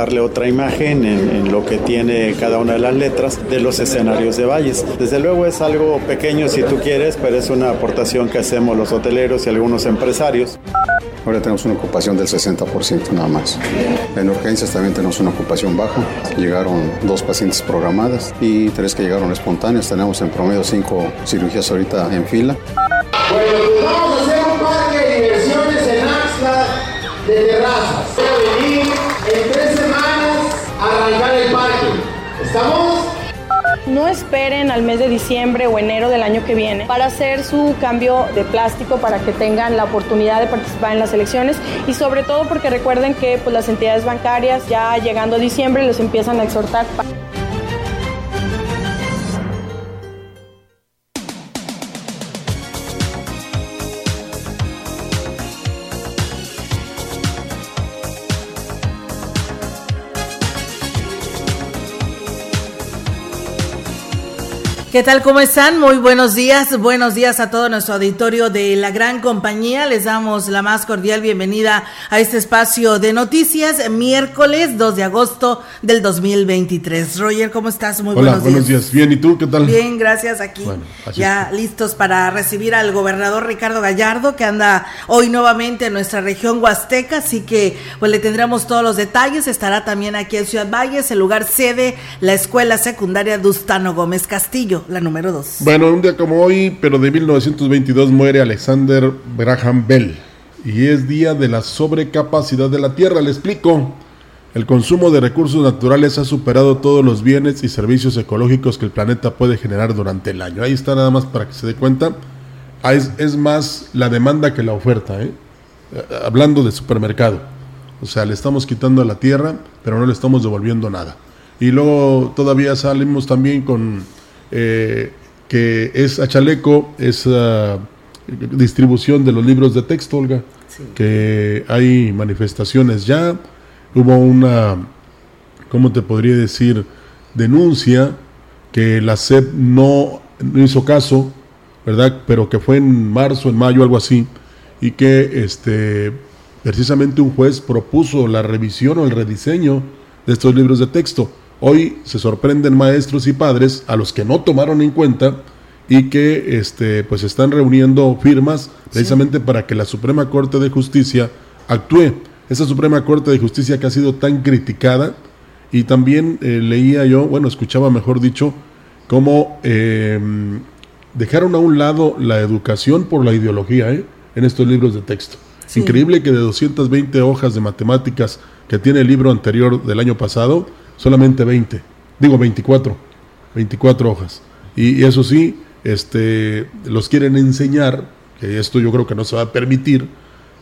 Darle otra imagen en, lo que tiene cada una de las letras de los escenarios de Valles. Desde luego es algo pequeño si tú quieres, pero es una aportación que hacemos los hoteleros y algunos empresarios. Ahora tenemos una ocupación del 60% nada más. En urgencias también tenemos una ocupación baja. Llegaron dos pacientes programadas y tres que llegaron espontáneas. Tenemos en promedio cinco cirugías ahorita en fila. Bueno, pues vamos a hacer un parque de diversiones en Axla de terrazas. No esperen al mes de diciembre o enero del año que viene para hacer su cambio de plástico para que tengan la oportunidad de participar en las elecciones y sobre todo porque recuerden que pues, las entidades bancarias ya llegando diciembre los empiezan a exhortar. ¿Qué tal? ¿Cómo están? Muy buenos días. Buenos días a todo nuestro auditorio de la gran compañía. Les damos la más cordial bienvenida a este espacio de noticias, miércoles 2 de agosto del 2023. Roger, ¿cómo estás? Muy buenos días. buenos días. Bien, ¿y tú qué tal? Bien, gracias. Aquí ya listos para recibir al gobernador Ricardo Gallardo, que anda hoy nuevamente en nuestra región Huasteca. Así que pues le tendremos todos los detalles. Estará también aquí en Ciudad Valles, el lugar sede, la escuela secundaria Dustano Gómez Castillo la número dos. Bueno, un día como hoy, pero de 1922 muere Alexander Graham Bell y es día de la sobrecapacidad de la Tierra. Le explico. El consumo de recursos naturales ha superado todos los bienes y servicios ecológicos que el planeta puede generar durante el año. Ahí está nada más para que se dé cuenta. Ah, es, es más la demanda que la oferta, ¿eh? Eh, hablando de supermercado. O sea, le estamos quitando a la tierra, pero no le estamos devolviendo nada. Y luego todavía salimos también con eh, que es a chaleco, esa distribución de los libros de texto, Olga, que hay manifestaciones ya, hubo una, ¿cómo te podría decir?, denuncia que la SEP no, no hizo caso, ¿verdad? Pero que fue en marzo, en mayo, algo así, y que este, precisamente un juez propuso la revisión o el rediseño de estos libros de texto. Hoy se sorprenden maestros y padres a los que no tomaron en cuenta y que este, pues están reuniendo firmas precisamente para que la Suprema Corte de Justicia actúe. Esa Suprema Corte de Justicia que ha sido tan criticada y también eh, leía yo, bueno, escuchaba mejor dicho, cómo em, dejaron a un lado la educación por la ideología ¿eh? en estos libros de texto. Increíble que de 220 hojas de matemáticas que tiene el libro anterior del año pasado, solamente 20, digo 24, 24 hojas. Y, eso sí, este, los quieren enseñar, que esto yo creo que no se va a permitir,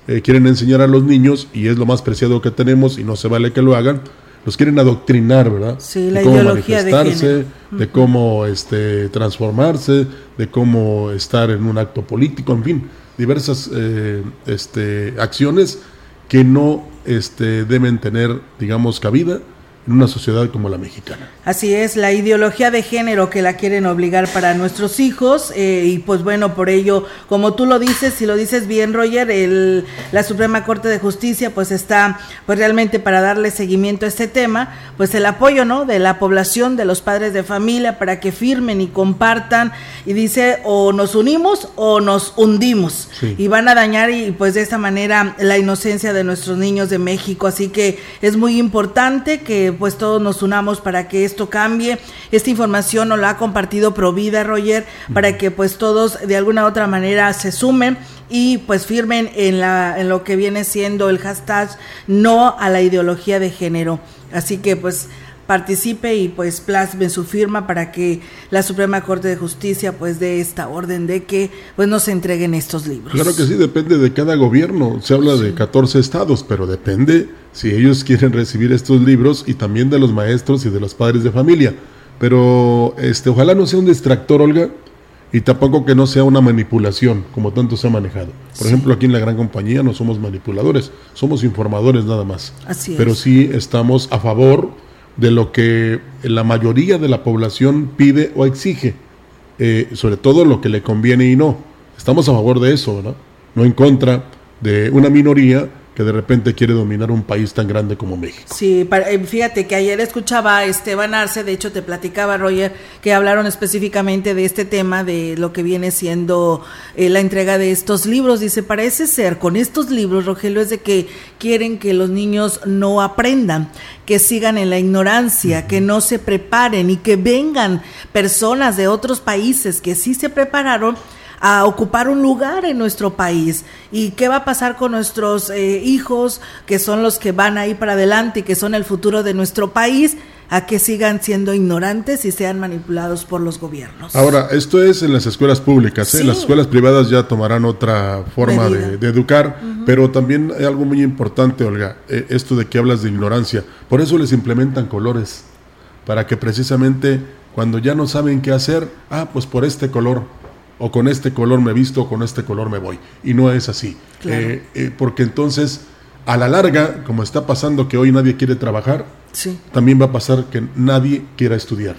eh, quieren enseñar a los niños, y es lo más preciado que tenemos, y no se vale que lo hagan, los quieren adoctrinar, ¿verdad? Sí, la de cómo manifestarse, de, cómo este, transformarse, de cómo estar en un acto político, en fin, diversas eh, este, acciones que no este, deben tener, digamos, cabida en una sociedad como la mexicana. Así es, la ideología de género que la quieren obligar para nuestros hijos eh, y pues bueno, por ello, como tú lo dices, si lo dices bien Roger, el, la Suprema Corte de Justicia pues está pues realmente para darle seguimiento a este tema, pues el apoyo, ¿no? De la población, de los padres de familia para que firmen y compartan y dice o nos unimos o nos hundimos y van a dañar y pues de esta manera la inocencia de nuestros niños de México, así que es muy importante que pues todos nos unamos para que esto cambie. Esta información nos la ha compartido Provida, Roger, para que pues todos de alguna u otra manera se sumen y pues firmen en, la, en lo que viene siendo el hashtag no a la ideología de género. Así que pues participe y pues plasme su firma para que la Suprema Corte de Justicia pues dé esta orden de que pues no se entreguen estos libros. Claro que sí, depende de cada gobierno. Se habla de 14 estados, pero depende si ellos quieren recibir estos libros y también de los maestros y de los padres de familia. Pero este ojalá no sea un distractor, Olga, y tampoco que no sea una manipulación, como tanto se ha manejado. Por ejemplo, aquí en la gran compañía no somos manipuladores, somos informadores nada más. Así es. Pero sí estamos a favor de lo que la mayoría de la población pide o exige, eh, sobre todo lo que le conviene y no. Estamos a favor de eso, ¿no? No en contra de una minoría que de repente quiere dominar un país tan grande como México. Sí, eh, fíjate que ayer escuchaba a Esteban Arce, de hecho te platicaba Roger, que hablaron específicamente de este tema, de lo que viene siendo eh, la entrega de estos libros. Dice, parece ser con estos libros, Rogelio, es de que quieren que los niños no aprendan, que sigan en la ignorancia, que no se preparen y que vengan personas de otros países que sí se prepararon a ocupar un lugar en nuestro país. ¿Y qué va a pasar con nuestros eh, hijos, que son los que van ahí para adelante y que son el futuro de nuestro país? a que sigan siendo ignorantes y sean manipulados por los gobiernos. Ahora, esto es en las escuelas públicas, ¿eh? las escuelas privadas ya tomarán otra forma de, educar, pero también hay algo muy importante, Olga, eh, esto de que hablas de ignorancia, por eso les implementan colores, para que precisamente cuando ya no saben qué hacer, ah, pues por este color, o con este color me visto, o con este color me voy. Y no es así. Eh, eh, porque entonces, a la larga, como está pasando que hoy nadie quiere trabajar, también va a pasar que nadie quiera estudiar.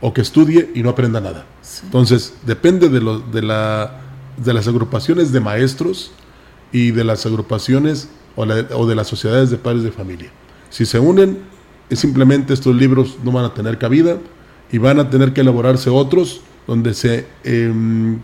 O que estudie y no aprenda nada. Entonces, depende de, lo, de, la, de las agrupaciones de maestros y de las agrupaciones o, o de las sociedades de padres de familia. Si se unen, es simplemente estos libros no van a tener cabida y van a tener que elaborarse otros donde se, eh,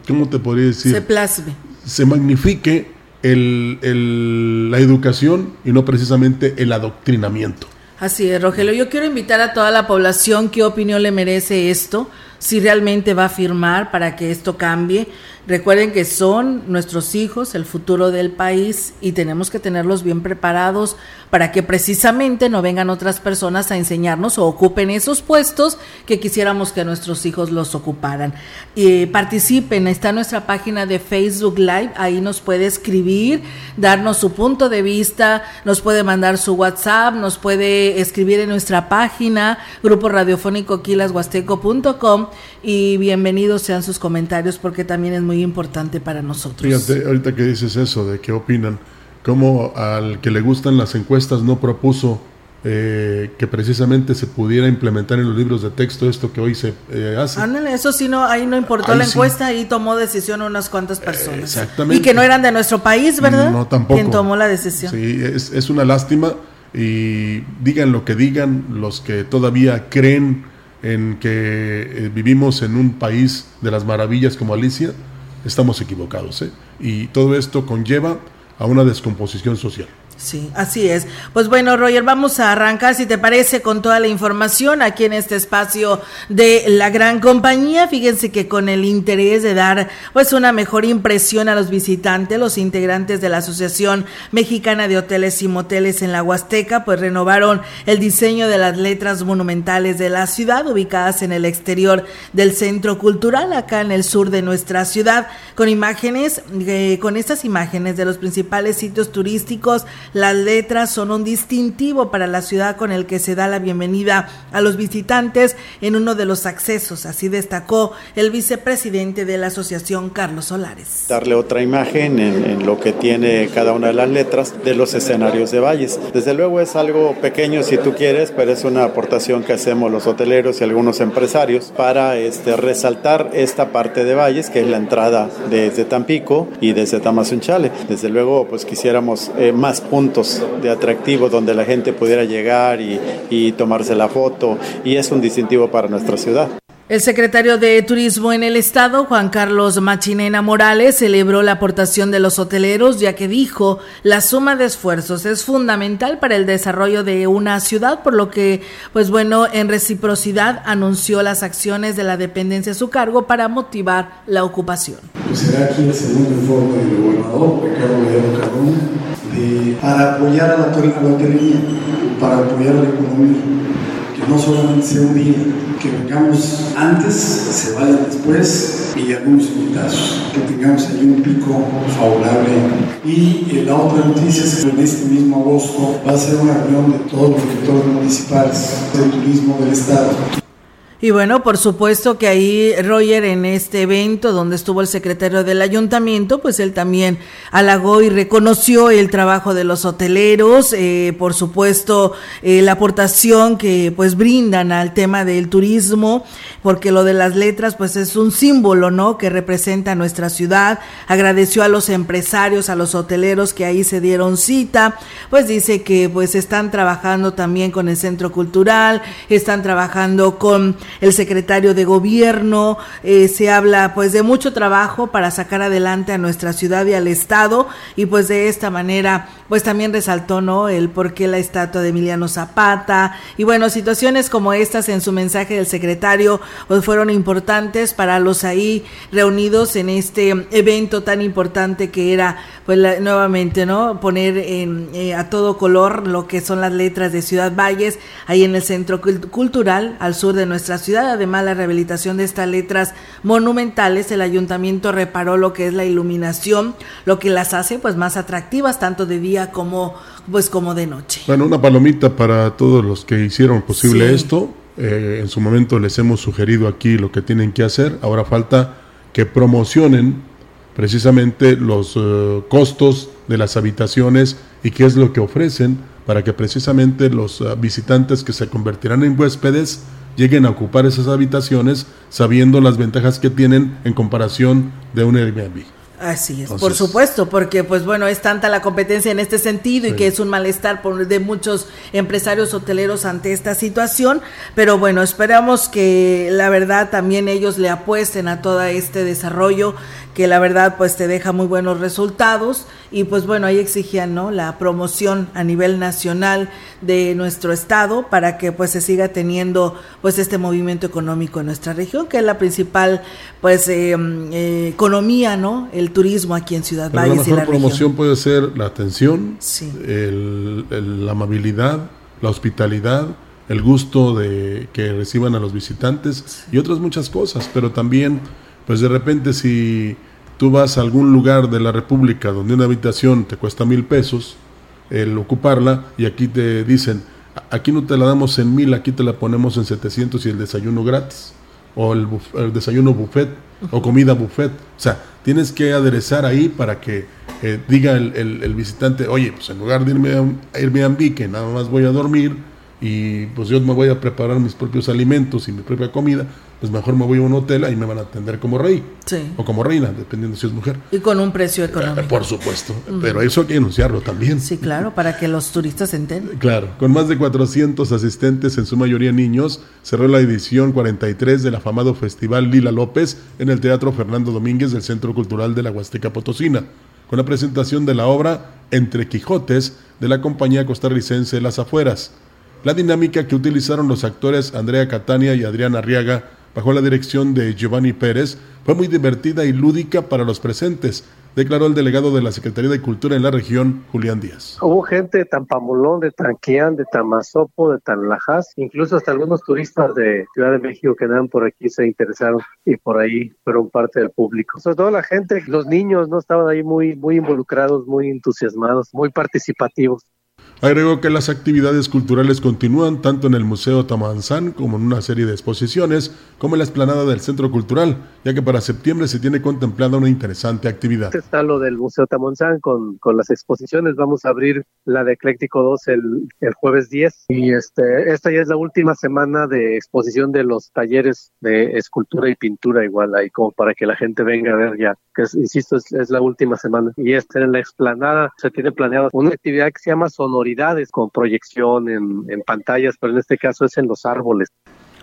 ¿cómo te podría decir? Se plasme. Se magnifique el, la educación y no precisamente el adoctrinamiento. Así es, Rogelio. Yo quiero invitar a toda la población qué opinión le merece esto, si realmente va a firmar para que esto cambie. Recuerden que son nuestros hijos, el futuro del país y tenemos que tenerlos bien preparados para que precisamente no vengan otras personas a enseñarnos o ocupen esos puestos que quisiéramos que nuestros hijos los ocuparan. Y participen, está nuestra página de Facebook Live, ahí nos puede escribir, darnos su punto de vista, nos puede mandar su WhatsApp, nos puede escribir en nuestra página, grupo radiofónico quilashuasteco.com y bienvenidos sean sus comentarios porque también es muy importante para nosotros. Fíjate, ahorita que dices eso de qué opinan, cómo al que le gustan las encuestas no propuso eh, que precisamente se pudiera implementar en los libros de texto esto que hoy se eh, hace. Ándale, eso sí, no, ahí no importó la encuesta y tomó decisión unas cuantas personas. exactamente. Y que no eran de nuestro país, ¿verdad? No, tampoco. Quien tomó la decisión. Sí, es, es una lástima y digan lo que digan los que todavía creen en que eh, vivimos en un país de las maravillas como Alicia, estamos equivocados. ¿eh? Y todo esto conlleva a una descomposición social. Sí, así es. Pues bueno, Roger, vamos a arrancar, si te parece, con toda la información aquí en este espacio de la gran compañía. Fíjense que con el interés de dar pues una mejor impresión a los visitantes, los integrantes de la Asociación Mexicana de Hoteles y Moteles en la Huasteca, pues renovaron el diseño de las letras monumentales de la ciudad, ubicadas en el exterior del Centro Cultural, acá en el sur de nuestra ciudad, con imágenes, eh, con estas imágenes de los principales sitios turísticos las letras son un distintivo para la ciudad con el que se da la bienvenida a los visitantes en uno de los accesos, así destacó el vicepresidente de la asociación, Carlos Solares. Darle otra imagen en, lo que tiene cada una de las letras de los escenarios de valles. Desde luego es algo pequeño si tú quieres, pero es una aportación que hacemos los hoteleros y algunos empresarios para este, resaltar esta parte de valles, que es la entrada desde Tampico y desde Tamazunchale. Desde luego, pues quisiéramos eh, más puntos puntos de atractivo donde la gente pudiera llegar y, y tomarse la foto y es un distintivo para nuestra ciudad. El secretario de Turismo en el Estado, Juan Carlos Machinena Morales, celebró la aportación de los hoteleros, ya que dijo la suma de esfuerzos es fundamental para el desarrollo de una ciudad, por lo que, pues bueno, en reciprocidad anunció las acciones de la dependencia a su cargo para motivar la ocupación. Pues será aquí el segundo informe del gobernador Ricardo Cardona de, para apoyar a la, a la para apoyar a la economía no solamente sea un día, que vengamos antes, se vayan después y algunos invitados, que tengamos ahí un pico favorable. Y la otra noticia es que en este mismo agosto va a ser una reunión de todos los directores municipales del turismo del Estado. Y bueno, por supuesto que ahí Roger en este evento donde estuvo el secretario del ayuntamiento, pues él también halagó y reconoció el trabajo de los hoteleros, eh, por supuesto eh, la aportación que pues brindan al tema del turismo, porque lo de las letras pues es un símbolo, ¿no? Que representa nuestra ciudad. Agradeció a los empresarios, a los hoteleros que ahí se dieron cita, pues dice que pues están trabajando también con el centro cultural, están trabajando con el secretario de gobierno, eh, se habla pues de mucho trabajo para sacar adelante a nuestra ciudad y al estado y pues de esta manera pues también resaltó no el por qué la estatua de Emiliano Zapata y bueno situaciones como estas en su mensaje del secretario pues fueron importantes para los ahí reunidos en este evento tan importante que era pues nuevamente no poner en, eh, a todo color lo que son las letras de Ciudad Valles ahí en el centro cultural al sur de nuestra ciudad. Además, la rehabilitación de estas letras monumentales, el ayuntamiento reparó lo que es la iluminación, lo que las hace pues más atractivas tanto de día como pues como de noche. Bueno, una palomita para todos los que hicieron posible esto. Eh, en su momento les hemos sugerido aquí lo que tienen que hacer. Ahora falta que promocionen precisamente los eh, costos de las habitaciones y qué es lo que ofrecen para que precisamente los eh, visitantes que se convertirán en huéspedes lleguen a ocupar esas habitaciones sabiendo las ventajas que tienen en comparación de un Airbnb. Así es, por supuesto, porque pues bueno, es tanta la competencia en este sentido y que es un malestar por, de muchos empresarios hoteleros ante esta situación, pero bueno, esperamos que la verdad también ellos le apuesten a todo este desarrollo que la verdad pues te deja muy buenos resultados. Y pues bueno, ahí exigían, ¿no? La promoción a nivel nacional de nuestro estado para que pues se siga teniendo pues este movimiento económico en nuestra región, que es la principal pues eh, eh, economía, ¿no? El turismo aquí en Ciudad Valles la mejor promoción puede ser la atención, la amabilidad, la hospitalidad, el gusto de que reciban a los visitantes y otras muchas cosas, pero también pues de repente si tú vas a algún lugar de la República donde una habitación te cuesta mil pesos, el ocuparla, y aquí te dicen, aquí no te la damos en mil, aquí te la ponemos en 700 y el desayuno gratis, o el, desayuno buffet, o comida buffet. O sea, tienes que aderezar ahí para que eh, diga el, el, visitante, oye, pues en lugar de irme a Airbnb, que nada más voy a dormir, y pues yo me voy a preparar mis propios alimentos y mi propia comida, pues mejor me voy a un hotel y me van a atender como rey o como reina, dependiendo si es mujer. Y con un precio económico. por supuesto, pero eso hay que anunciarlo también. Sí, claro, para que los turistas entiendan. Claro, con más de 400 asistentes, en su mayoría niños, cerró la edición 43 del afamado Festival Lila López en el Teatro Fernando Domínguez del Centro Cultural de la Huasteca Potosina, con la presentación de la obra Entre Quijotes de la compañía costarricense Las Afueras. La dinámica que utilizaron los actores Andrea Catania y Adriana Arriaga bajo la dirección de Giovanni Pérez fue muy divertida y lúdica para los presentes, declaró el delegado de la Secretaría de Cultura en la región, Julián Díaz. Hubo gente de Tampamolón, de Tanquián, de Tamazopo, de Tanlajas, incluso hasta algunos turistas de Ciudad de México que andan por aquí se interesaron y por ahí fueron parte del público. Sobre todo la gente, los niños, ¿no? Estaban ahí muy, muy involucrados, muy entusiasmados, muy participativos. Agregó que las actividades culturales continúan tanto en el Museo Tamanzán como en una serie de exposiciones, como en la explanada del Centro Cultural, ya que para septiembre se tiene contemplada una interesante actividad. Está lo del Museo Tamanzán con, con las exposiciones. Vamos a abrir la de Ecléctico 2 el, el, jueves 10 y este, esta ya es la última semana de exposición de los talleres de escultura y pintura igual ahí como para que la gente venga a ver ya, que insisto es, es la última semana. Y esta en la explanada se tiene planeada una actividad que se llama Sonoridad con proyección en, en pantallas, pero en este caso es en los árboles.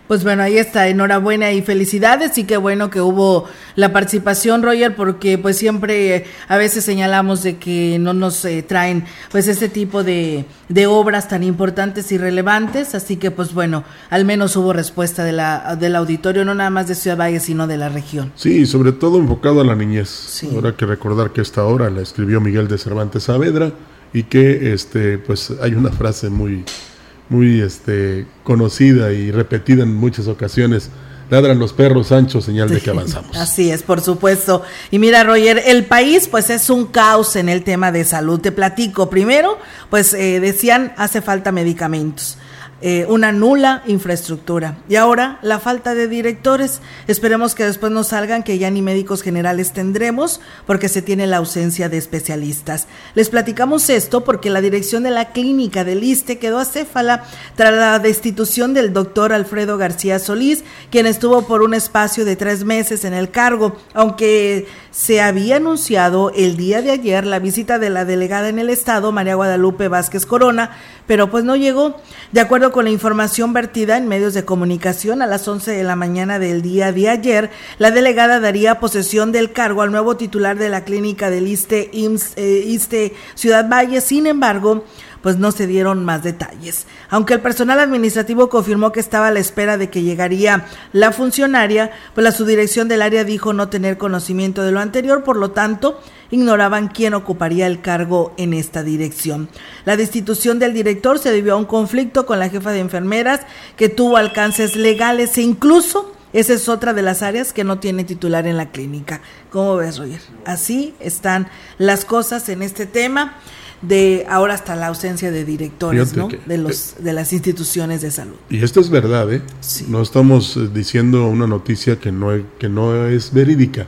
Pues bueno, ahí está, enhorabuena y felicidades y qué bueno que hubo la participación, Roger, porque pues siempre eh, a veces señalamos de que no nos eh, traen pues este tipo de, de, obras tan importantes y relevantes, así que pues bueno, al menos hubo respuesta de la, del auditorio, no nada más de Ciudad Valle, sino de la región. Sí, sobre todo enfocado a la niñez. Sí. Ahora que recordar que esta obra la escribió Miguel de Cervantes Saavedra y que este pues hay una frase muy muy este, conocida y repetida en muchas ocasiones. Ladran los perros, Sancho, señal de que avanzamos. Así es, por supuesto. Y mira, Roger, el país pues es un caos en el tema de salud. Te platico. Primero, pues eh, decían, hace falta medicamentos. Eh, una nula infraestructura. Y ahora la falta de directores. Esperemos que después nos salgan que ya ni médicos generales tendremos porque se tiene la ausencia de especialistas. Les platicamos esto porque la dirección de la clínica del ISTE quedó acéfala tras la destitución del doctor Alfredo García Solís, quien estuvo por un espacio de tres meses en el cargo, aunque se había anunciado el día de ayer la visita de la delegada en el estado, María Guadalupe Vázquez Corona, pero pues no llegó. De acuerdo con la información vertida en medios de comunicación, a las 11 de la mañana del día de ayer, la delegada daría posesión del cargo al nuevo titular de la clínica del ISTE, eh, ISTE Ciudad Valle. Sin embargo, pues no se dieron más detalles. Aunque el personal administrativo confirmó que estaba a la espera de que llegaría la funcionaria, pues la subdirección del área dijo no tener conocimiento de lo anterior, por lo tanto, ignoraban quién ocuparía el cargo en esta dirección. La destitución del director se debió a un conflicto con la jefa de enfermeras que tuvo alcances legales e incluso esa es otra de las áreas que no tiene titular en la clínica. ¿Cómo ves, Roger? Así están las cosas en este tema de ahora hasta la ausencia de directores ¿no? de los eh, de las instituciones de salud. Y esto es verdad, ¿eh? No estamos eh, diciendo una noticia que no que no es verídica,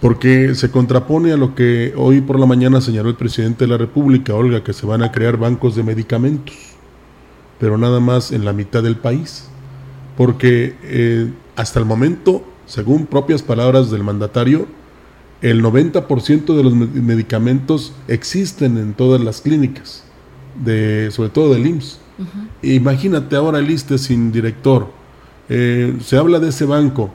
porque se contrapone a lo que hoy por la mañana señaló el presidente de la República, Olga, que se van a crear bancos de medicamentos, pero nada más en la mitad del país, porque eh, hasta el momento, según propias palabras del mandatario, el 90% de los medicamentos existen en todas las clínicas, de, sobre todo del IMSS. Imagínate ahora el ISTE sin director. Eh, se habla de ese banco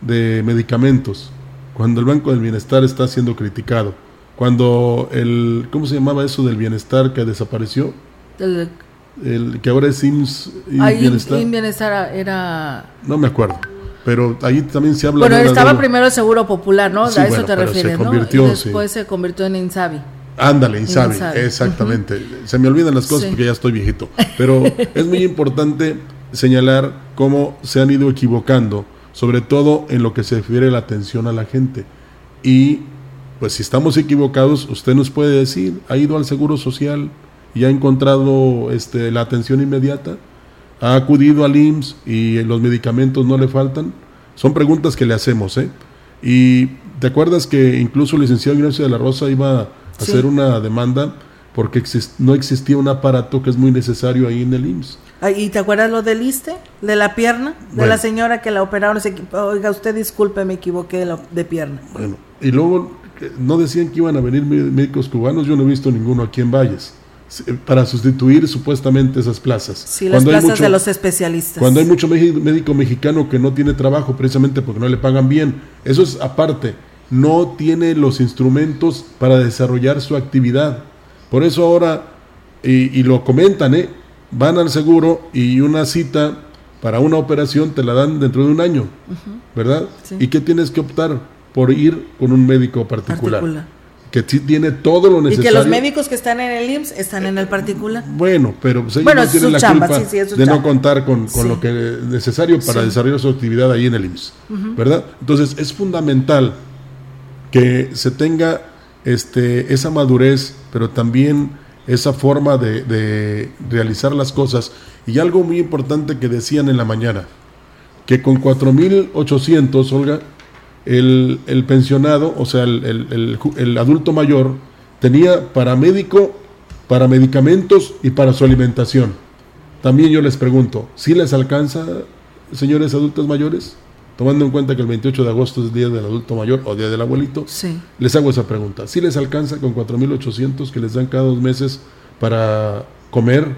de medicamentos, cuando el Banco del Bienestar está siendo criticado, cuando el, ¿cómo se llamaba eso del bienestar que desapareció? El, que ahora es IMSS Bienestar. bienestar era... No me acuerdo pero ahí también se habla bueno, estaba primero el Seguro Popular, ¿no? a eso te refieres, ¿no? Y después se convirtió en Insabi. Ándale, Insabi, exactamente. Se me olvidan las cosas porque ya estoy viejito. Pero es muy importante señalar cómo se han ido equivocando, sobre todo en lo que se refiere a la atención a la gente. Y pues si estamos equivocados, usted nos puede decir, ¿ha ido al Seguro Social y ha encontrado este, la atención inmediata? Ha acudido al IMSS y los medicamentos no le faltan? Son preguntas que le hacemos, ¿eh? Y te acuerdas que incluso el licenciado Ignacio de la Rosa iba a hacer una demanda porque no existía un aparato que es muy necesario ahí en el IMSS. ¿Y te acuerdas lo del ISTE? ¿De la pierna? De la señora que la operaron. Oiga, usted disculpe, me equivoqué de, de pierna. Bueno, y luego eh, no decían que iban a venir médicos cubanos, yo no he visto ninguno aquí en Valles para sustituir supuestamente esas plazas. Sí, las plazas de los especialistas. Cuando hay mucho médico mexicano que no tiene trabajo precisamente porque no le pagan bien, eso es aparte, no tiene los instrumentos para desarrollar su actividad. Por eso ahora, y, lo comentan, ¿eh? van al seguro y una cita para una operación te la dan dentro de un año, ¿verdad? ¿Y qué tienes que optar? Por ir con un médico particular que sí tiene todo lo necesario. Y que los médicos que están en el IMSS están en el particular. Bueno, pero pues ellos no tienen la culpa de no contar con, lo que es necesario para desarrollar su actividad ahí en el IMSS, ¿verdad? Entonces es fundamental que se tenga este, esa madurez, pero también esa forma de, de realizar las cosas. Y algo muy importante que decían en la mañana, que con 4.800, Olga, el, el pensionado, o sea, el, el, el, adulto mayor, tenía para médico, para medicamentos y para su alimentación. También yo les pregunto, ¿si les alcanza, señores adultos mayores? Tomando en cuenta que el 28 de agosto es Día del Adulto Mayor o Día del Abuelito, sí. les hago esa pregunta. ¿Si les alcanza con 4.800 que les dan cada dos meses para comer,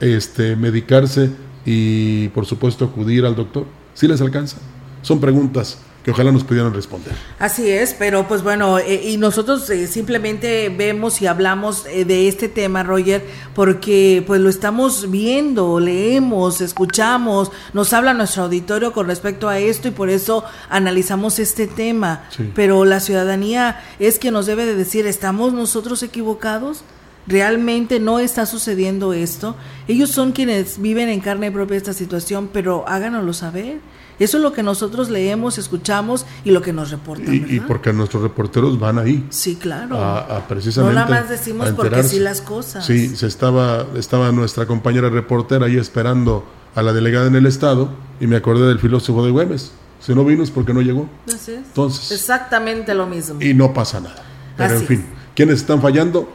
este, medicarse y por supuesto acudir al doctor. ¿Sí les alcanza? Son preguntas que ojalá nos pudieran responder. Así es, pero pues bueno, eh, y nosotros eh, simplemente vemos y hablamos eh, de este tema, Roger, porque pues lo estamos viendo, leemos, escuchamos, nos habla nuestro auditorio con respecto a esto y por eso analizamos este tema. Pero la ciudadanía es que nos debe de decir, ¿estamos nosotros equivocados? Realmente no está sucediendo esto. Ellos son quienes viven en carne propia esta situación, pero háganoslo saber. Eso es lo que nosotros leemos, escuchamos y lo que nos reportan. Y, porque nuestros reporteros van ahí. Sí, claro. A, precisamente. No nada más decimos porque sí las cosas. Sí, se estaba, estaba nuestra compañera reportera ahí esperando a la delegada en el estado y me acordé del filósofo de Güemes. Si no vino es porque no llegó. Así es. Entonces. Exactamente lo mismo. Y no pasa nada. Pero en fin, ¿quiénes están fallando?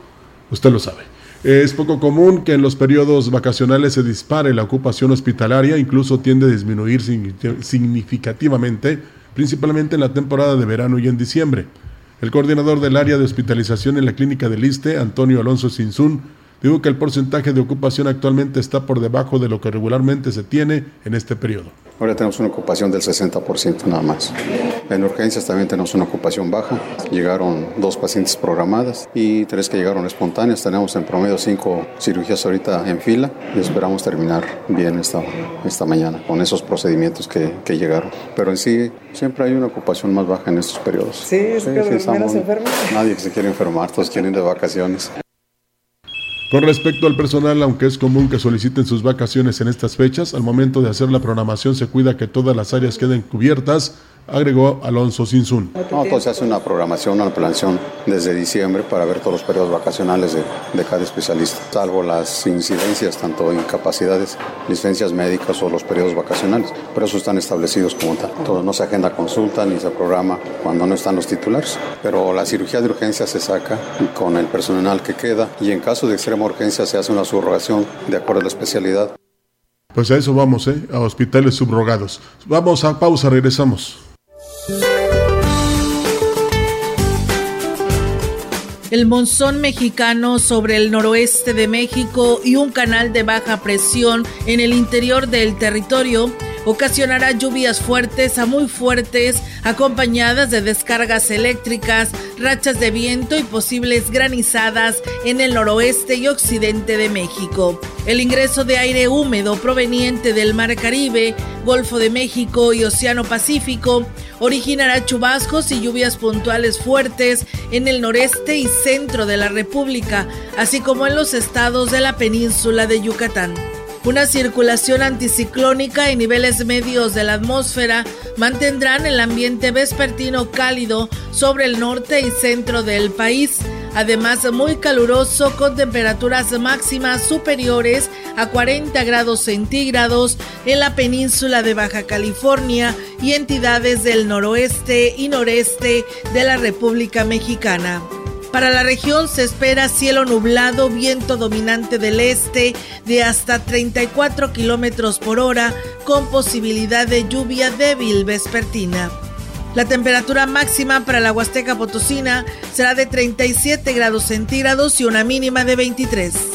Usted lo sabe. Es poco común que en los periodos vacacionales se dispare la ocupación hospitalaria, incluso tiende a disminuir significativamente, principalmente en la temporada de verano y en diciembre. El coordinador del área de hospitalización en la clínica del ISTE, Antonio Alonso Sinzún, dijo que el porcentaje de ocupación actualmente está por debajo de lo que regularmente se tiene en este periodo. Ahora tenemos una ocupación del 60% nada más. En urgencias también tenemos una ocupación baja. Llegaron dos pacientes programadas y tres que llegaron espontáneas. Tenemos en promedio cinco cirugías ahorita en fila y esperamos terminar bien esta, esta mañana con esos procedimientos que, que llegaron. Pero en sí siempre hay una ocupación más baja en estos periodos. Sí, es que menos enfermos. Nadie que se quiere enfermar, todos quieren ir de vacaciones. Con respecto al personal, aunque es común que soliciten sus vacaciones en estas fechas, al momento de hacer la programación se cuida que todas las áreas queden cubiertas agregó Alonso Sinsun. No, pues se hace una programación, una planeación desde diciembre para ver todos los periodos vacacionales de, de, cada especialista, salvo las incidencias, tanto incapacidades, licencias médicas o los periodos vacacionales, pero eso están establecidos como tal. Entonces no se agenda consulta ni se programa cuando no están los titulares, pero la cirugía de urgencia se saca con el personal que queda y en caso de extrema urgencia se hace una subrogación de acuerdo a la especialidad. Pues a eso vamos, ¿eh? a hospitales subrogados. Vamos a pausa, regresamos. El monzón mexicano sobre el noroeste de México y un canal de baja presión en el interior del territorio ocasionará lluvias fuertes a muy fuertes, acompañadas de descargas eléctricas, rachas de viento y posibles granizadas en el noroeste y occidente de México. El ingreso de aire húmedo proveniente del Mar Caribe, Golfo de México y Océano Pacífico originará chubascos y lluvias puntuales fuertes en el noreste y centro de la República, así como en los estados de la península de Yucatán. Una circulación anticiclónica y niveles medios de la atmósfera mantendrán el ambiente vespertino cálido sobre el norte y centro del país, además muy caluroso con temperaturas máximas superiores a 40 grados centígrados en la península de Baja California y entidades del noroeste y noreste de la República Mexicana. Para la región se espera cielo nublado, viento dominante del este de hasta 34 kilómetros por hora, con posibilidad de lluvia débil vespertina. La temperatura máxima para la Huasteca Potosina será de 37 grados centígrados y una mínima de 23.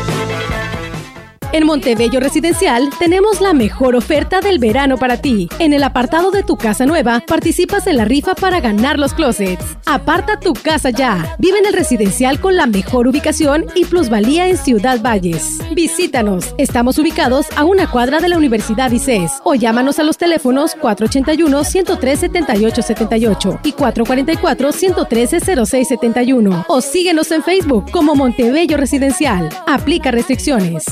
En Montebello Residencial tenemos la mejor oferta del verano para ti. En el apartado de tu casa nueva participas en la rifa para ganar los closets. Aparta tu casa ya. Vive en el residencial con la mejor ubicación y plusvalía en Ciudad Valles. Visítanos. Estamos ubicados a una cuadra de la Universidad ICES o llámanos a los teléfonos 481 103 7878 y 444 113 0671 o síguenos en Facebook como Montebello Residencial. Aplica restricciones.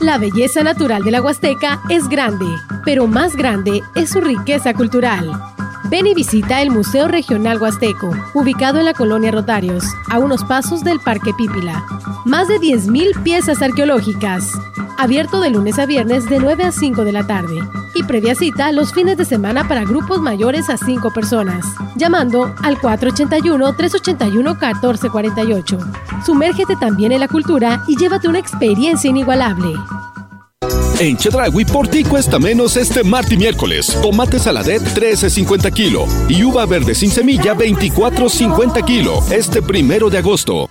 La belleza natural de la Huasteca es grande, pero más grande es su riqueza cultural. Ven y visita el Museo Regional Huasteco, ubicado en la colonia Rotarios, a unos pasos del Parque Pípila. Más de 10.000 piezas arqueológicas. Abierto de lunes a viernes de 9 a 5 de la tarde. Y previa cita los fines de semana para grupos mayores a 5 personas. Llamando al 481-381-1448. Sumérgete también en la cultura y llévate una experiencia inigualable. En Chedragui por ti cuesta menos este martes y miércoles. Tomate saladet 13.50 kilo y uva verde sin semilla 24.50 kilo este primero de agosto.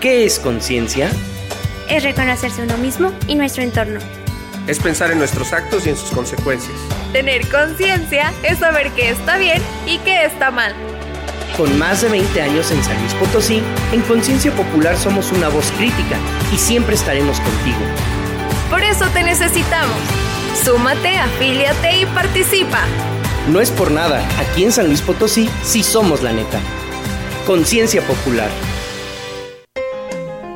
¿Qué es conciencia? Es reconocerse uno mismo y nuestro entorno. Es pensar en nuestros actos y en sus consecuencias. Tener conciencia es saber qué está bien y qué está mal. Con más de 20 años en San Luis Potosí, en Conciencia Popular somos una voz crítica y siempre estaremos contigo. Por eso te necesitamos. Súmate, afíliate y participa. No es por nada, aquí en San Luis Potosí sí somos la neta. Conciencia Popular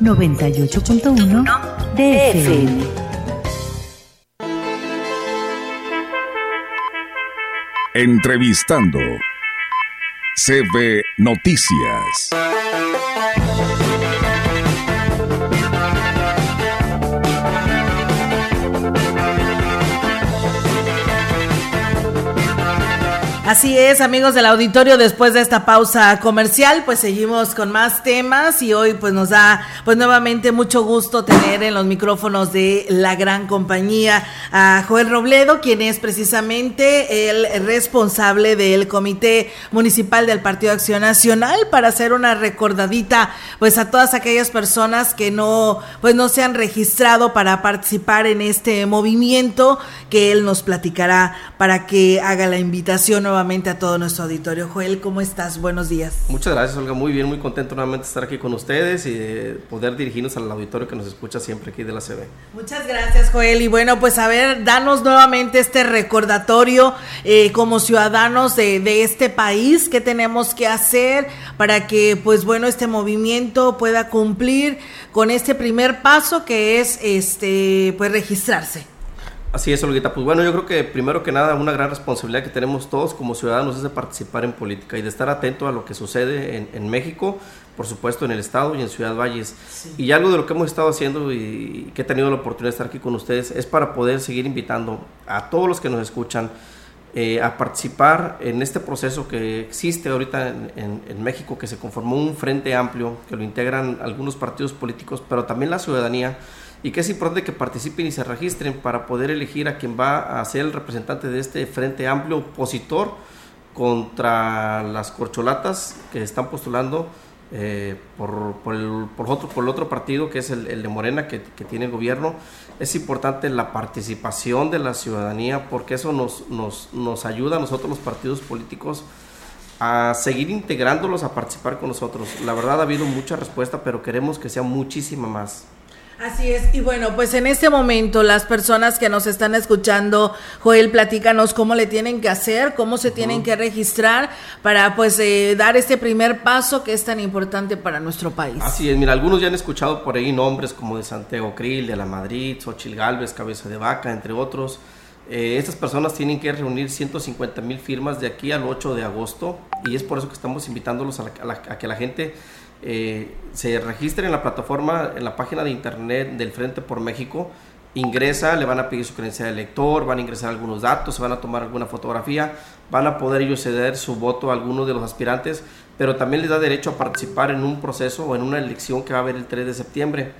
98.1 DFM. Entrevistando CB Noticias. Así es, amigos del auditorio, después de esta pausa comercial, pues seguimos con más temas y hoy pues nos da pues nuevamente mucho gusto tener en los micrófonos de la gran compañía a Joel Robledo, quien es precisamente el responsable del Comité Municipal del Partido Acción Nacional para hacer una recordadita pues a todas aquellas personas que no pues no se han registrado para participar en este movimiento que él nos platicará para que haga la invitación a todo nuestro auditorio. Joel, ¿cómo estás? Buenos días. Muchas gracias, Olga. Muy bien, muy contento nuevamente de estar aquí con ustedes y de poder dirigirnos al auditorio que nos escucha siempre aquí de la CB. Muchas gracias, Joel. Y bueno, pues a ver, danos nuevamente este recordatorio eh, como ciudadanos de, de este país, qué tenemos que hacer para que, pues bueno, este movimiento pueda cumplir con este primer paso que es, este, pues registrarse. Así es, Olguita. Pues bueno, yo creo que primero que nada una gran responsabilidad que tenemos todos como ciudadanos es de participar en política y de estar atento a lo que sucede en, México, por supuesto en el Estado y en Ciudad Valles. Y algo de lo que hemos estado haciendo y, que he tenido la oportunidad de estar aquí con ustedes es para poder seguir invitando a todos los que nos escuchan eh, a participar en este proceso que existe ahorita en, en México, que se conformó un frente amplio, que lo integran algunos partidos políticos, pero también la ciudadanía y que es importante que participen y se registren para poder elegir a quien va a ser el representante de este frente amplio opositor contra las corcholatas que están postulando eh, por, por, el, otro, por el otro partido que es el, de Morena que, que, tiene el gobierno. Es importante la participación de la ciudadanía porque eso nos, nos, nos ayuda a nosotros los partidos políticos a seguir integrándolos a participar con nosotros. La verdad ha habido mucha respuesta, pero queremos que sea muchísima más. Así es, y bueno, pues en este momento las personas que nos están escuchando, Joel, platícanos cómo le tienen que hacer, cómo se tienen que registrar para pues eh, dar este primer paso que es tan importante para nuestro país. Así es, mira, algunos ya han escuchado por ahí nombres como de Santiago Krill, de la Madrid, Xochil Galvez, Cabeza de Vaca, entre otros. Eh, estas personas tienen que reunir 150 mil firmas de aquí al 8 de agosto y es por eso que estamos invitándolos a, a que la gente eh, se registre en la plataforma, en la página de internet del Frente por México, ingresa, le van a pedir su credencial de elector, van a ingresar algunos datos, se van a tomar alguna fotografía, van a poder ellos ceder su voto a alguno de los aspirantes, pero también les da derecho a participar en un proceso o en una elección que va a haber el 3 de septiembre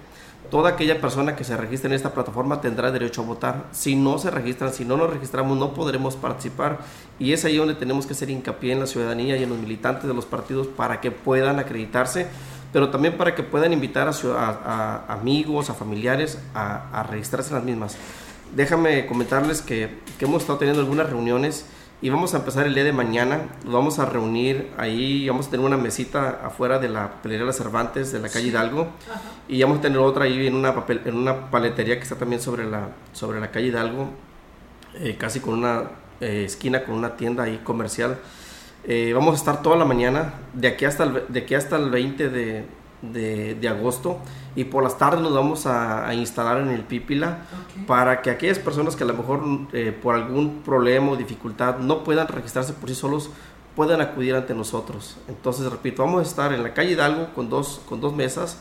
toda aquella persona que se registre en esta plataforma tendrá derecho a votar. Si no se registran, si no nos registramos, no podremos participar. Y es ahí donde tenemos que hacer hincapié en la ciudadanía y en los militantes de los partidos para que puedan acreditarse, pero también para que puedan invitar a, amigos, a familiares a, registrarse en las mismas. Déjame comentarles que hemos estado teniendo algunas reuniones y vamos a empezar el día de mañana. Nos vamos a reunir ahí, vamos a tener una mesita afuera de la pelería de Cervantes de la calle Hidalgo y vamos a tener otra ahí en una, papel, en una paletería que está también sobre la, sobre la calle Hidalgo, eh, casi con una eh, esquina con una tienda ahí comercial. Eh, vamos a estar toda la mañana, de aquí hasta el, de aquí hasta el 20 de, de, agosto y por las tardes nos vamos a, instalar en el Pípila para que aquellas personas que a lo mejor eh, por algún problema o dificultad no puedan registrarse por sí solos puedan acudir ante nosotros. Entonces, repito, vamos a estar en la calle Hidalgo con dos, con dos mesas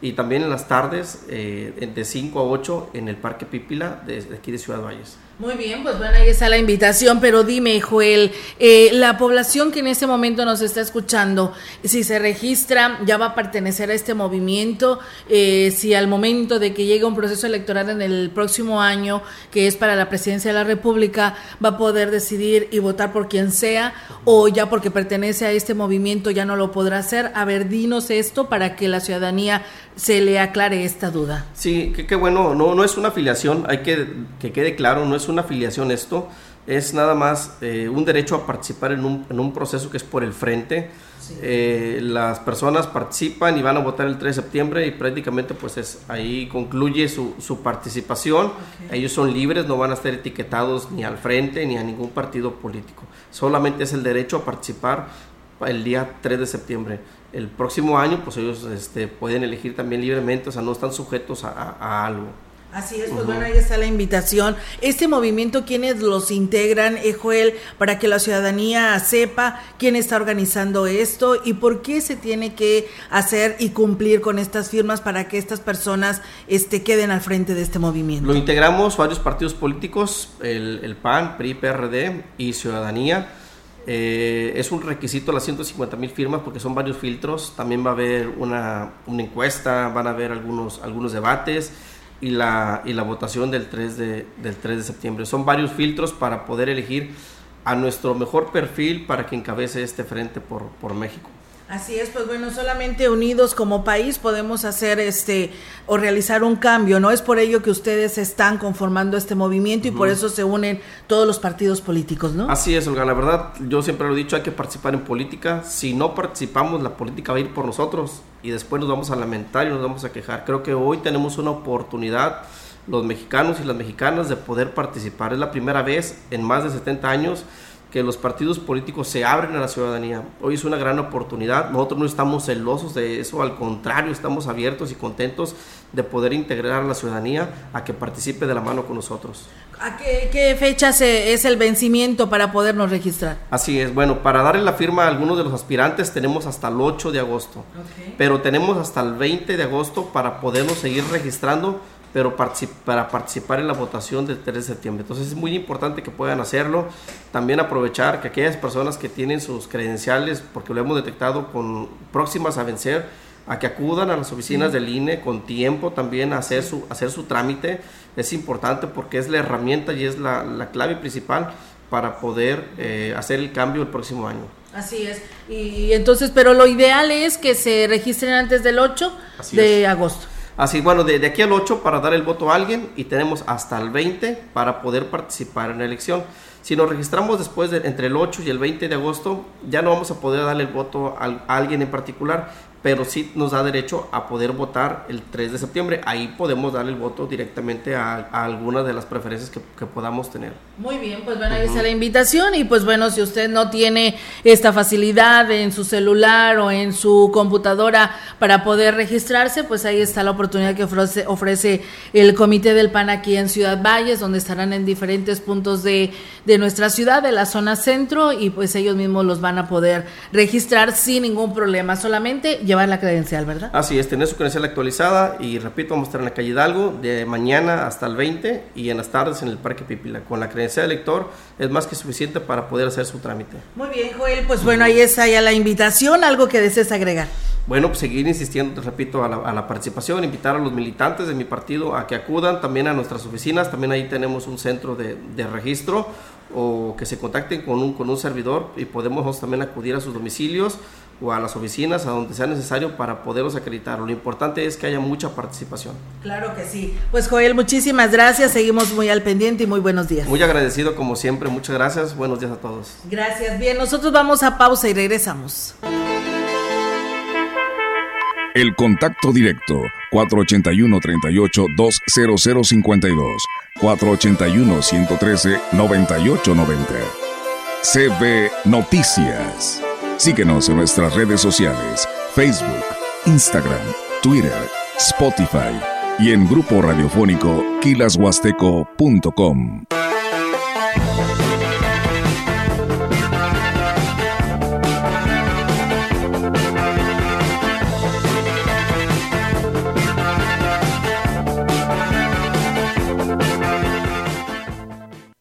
y también en las tardes eh, de 5 a 8 en el Parque Pípila de, aquí de Ciudad Valles. Muy bien, pues bueno, ahí está la invitación, pero dime, Joel, eh, la población que en este momento nos está escuchando, si se registra, ya va a pertenecer a este movimiento, eh, si al momento de que llegue un proceso electoral en el próximo año, que es para la presidencia de la República, va a poder decidir y votar por quien sea, o ya porque pertenece a este movimiento ya no lo podrá hacer. A ver, dinos esto para que la ciudadanía se le aclare esta duda. Sí, qué bueno, no, no es una afiliación, hay que que quede claro, no es una afiliación esto, es nada más eh, un derecho a participar en un, en un, proceso que es por el frente. Eh, las personas participan y van a votar el 3 de septiembre y prácticamente pues es, ahí concluye su, su participación. Ellos son libres, no van a estar etiquetados ni al frente ni a ningún partido político. Solamente es el derecho a participar el día 3 de septiembre. El próximo año, pues ellos este, pueden elegir también libremente, o sea, no están sujetos a algo. Así es, pues bueno, ahí está la invitación. Este movimiento, ¿quiénes los integran, eh, Joel, para que la ciudadanía sepa quién está organizando esto y por qué se tiene que hacer y cumplir con estas firmas para que estas personas este, queden al frente de este movimiento? Lo integramos varios partidos políticos, el, PAN, PRI, PRD y Ciudadanía. Eh, es un requisito las 150 mil firmas porque son varios filtros. También va a haber una, una encuesta, van a haber algunos, algunos debates y la, y la votación del 3, de, del 3 de septiembre. Son varios filtros para poder elegir a nuestro mejor perfil para que encabece este frente por, por México. Así es, pues bueno, solamente unidos como país podemos hacer este o realizar un cambio, ¿no? Es por ello que ustedes están conformando este movimiento y por eso se unen todos los partidos políticos, ¿no? Así es, Olga, la verdad, yo siempre lo he dicho, hay que participar en política. Si no participamos, la política va a ir por nosotros y después nos vamos a lamentar y nos vamos a quejar. Creo que hoy tenemos una oportunidad los mexicanos y las mexicanas de poder participar. Es la primera vez en más de 70 años que los partidos políticos se abren a la ciudadanía. Hoy es una gran oportunidad. Nosotros no estamos celosos de eso, al contrario, estamos abiertos y contentos de poder integrar a la ciudadanía a que participe de la mano con nosotros. ¿A qué, fecha es el vencimiento para podernos registrar? Así es, bueno, para darle la firma a algunos de los aspirantes tenemos hasta el 8 de agosto, pero tenemos hasta el 20 de agosto para podernos seguir registrando pero para participar en la votación del 3 de septiembre. Entonces es muy importante que puedan hacerlo. También aprovechar que aquellas personas que tienen sus credenciales, porque lo hemos detectado con próximas a vencer, a que acudan a las oficinas del INE con tiempo también a hacer su, hacer su trámite. Es importante porque es la herramienta y es la, la clave principal para poder eh, hacer el cambio el próximo año. Así es. Y entonces, pero lo ideal es que se registren antes del 8 de agosto. Así, bueno, de, aquí al 8 para dar el voto a alguien y tenemos hasta el 20 para poder participar en la elección. Si nos registramos después de entre el 8 y el 20 de agosto, ya no vamos a poder darle el voto a, alguien en particular, pero sí nos da derecho a poder votar el 3 de septiembre. Ahí podemos darle el voto directamente a, a alguna de las preferencias que, podamos tener. Muy bien, pues bueno, ahí está la invitación y pues bueno, si usted no tiene esta facilidad en su celular o en su computadora para poder registrarse, pues ahí está la oportunidad que ofrece, ofrece el Comité del PAN aquí en Ciudad Valles, donde estarán en diferentes puntos de, de nuestra ciudad, de la zona centro, y pues ellos mismos los van a poder registrar sin ningún problema, solamente llevar la credencial, ¿verdad? Así es, tener su credencial actualizada y repito, vamos a estar en la calle Hidalgo de mañana hasta el 20 y en las tardes en el Parque Pipila. Con la credencial de elector es más que suficiente para poder hacer su trámite. Muy bien, Joel, pues bueno, ahí está ya la invitación, algo que desees agregar. Bueno, pues seguir insistiendo, repito, a la, a la, participación, invitar a los militantes de mi partido a que acudan también a nuestras oficinas, también ahí tenemos un centro de, de registro o que se contacten con un, con un servidor y podemos también acudir a sus domicilios o a las oficinas, a donde sea necesario para poderlos acreditar. Lo importante es que haya mucha participación. Claro que sí. Pues Joel, muchísimas gracias. Seguimos muy al pendiente y muy buenos días. Muy agradecido como siempre. Muchas gracias. Buenos días a todos. Gracias. Bien, nosotros vamos a pausa y regresamos. El contacto directo 481-38-20052 481-113-9890 CB Noticias. Síguenos en nuestras redes sociales, Facebook, Instagram, Twitter, Spotify y en grupo radiofónico kilashuasteco.com.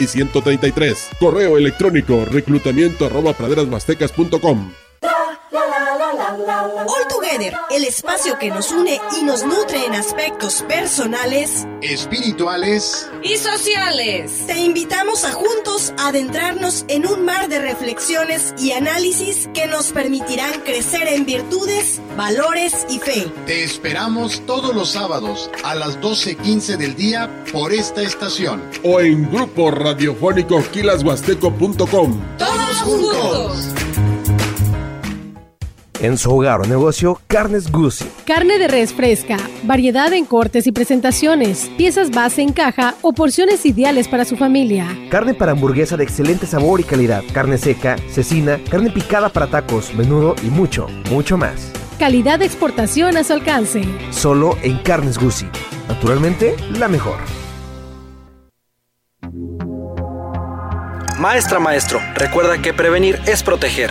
y 133. Correo electrónico reclutamiento arroba praderasmastecas.com. All Together, el espacio que nos une y nos nutre en aspectos personales, espirituales y sociales. Te invitamos a juntos adentrarnos en un mar de reflexiones y análisis que nos permitirán crecer en virtudes, valores y fe. Te esperamos todos los sábados a las 12.15 del día por esta estación. O en grupo radiofónico kilashuasteco.com. Todos juntos. En su hogar o negocio, Carnes Guzzi. Carne de res fresca, variedad en cortes y presentaciones, piezas base en caja o porciones ideales para su familia. Carne para hamburguesa de excelente sabor y calidad, carne seca, cecina, carne picada para tacos, menudo y mucho, mucho más. Calidad de exportación a su alcance. Solo en Carnes Guzzi. Naturalmente, la mejor. Maestra, maestro, recuerda que prevenir es proteger.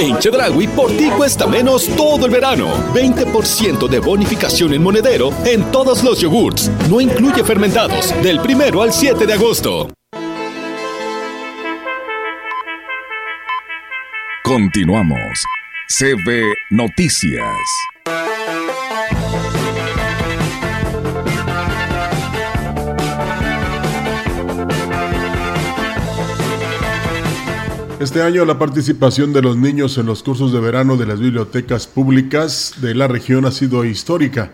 En Chedragui por ti cuesta menos todo el verano. 20% de bonificación en monedero en todos los yogurts. No incluye fermentados. Del primero al 7 de agosto. Continuamos. CB Noticias. Este año la participación de los niños en los cursos de verano de las bibliotecas públicas de la región ha sido histórica,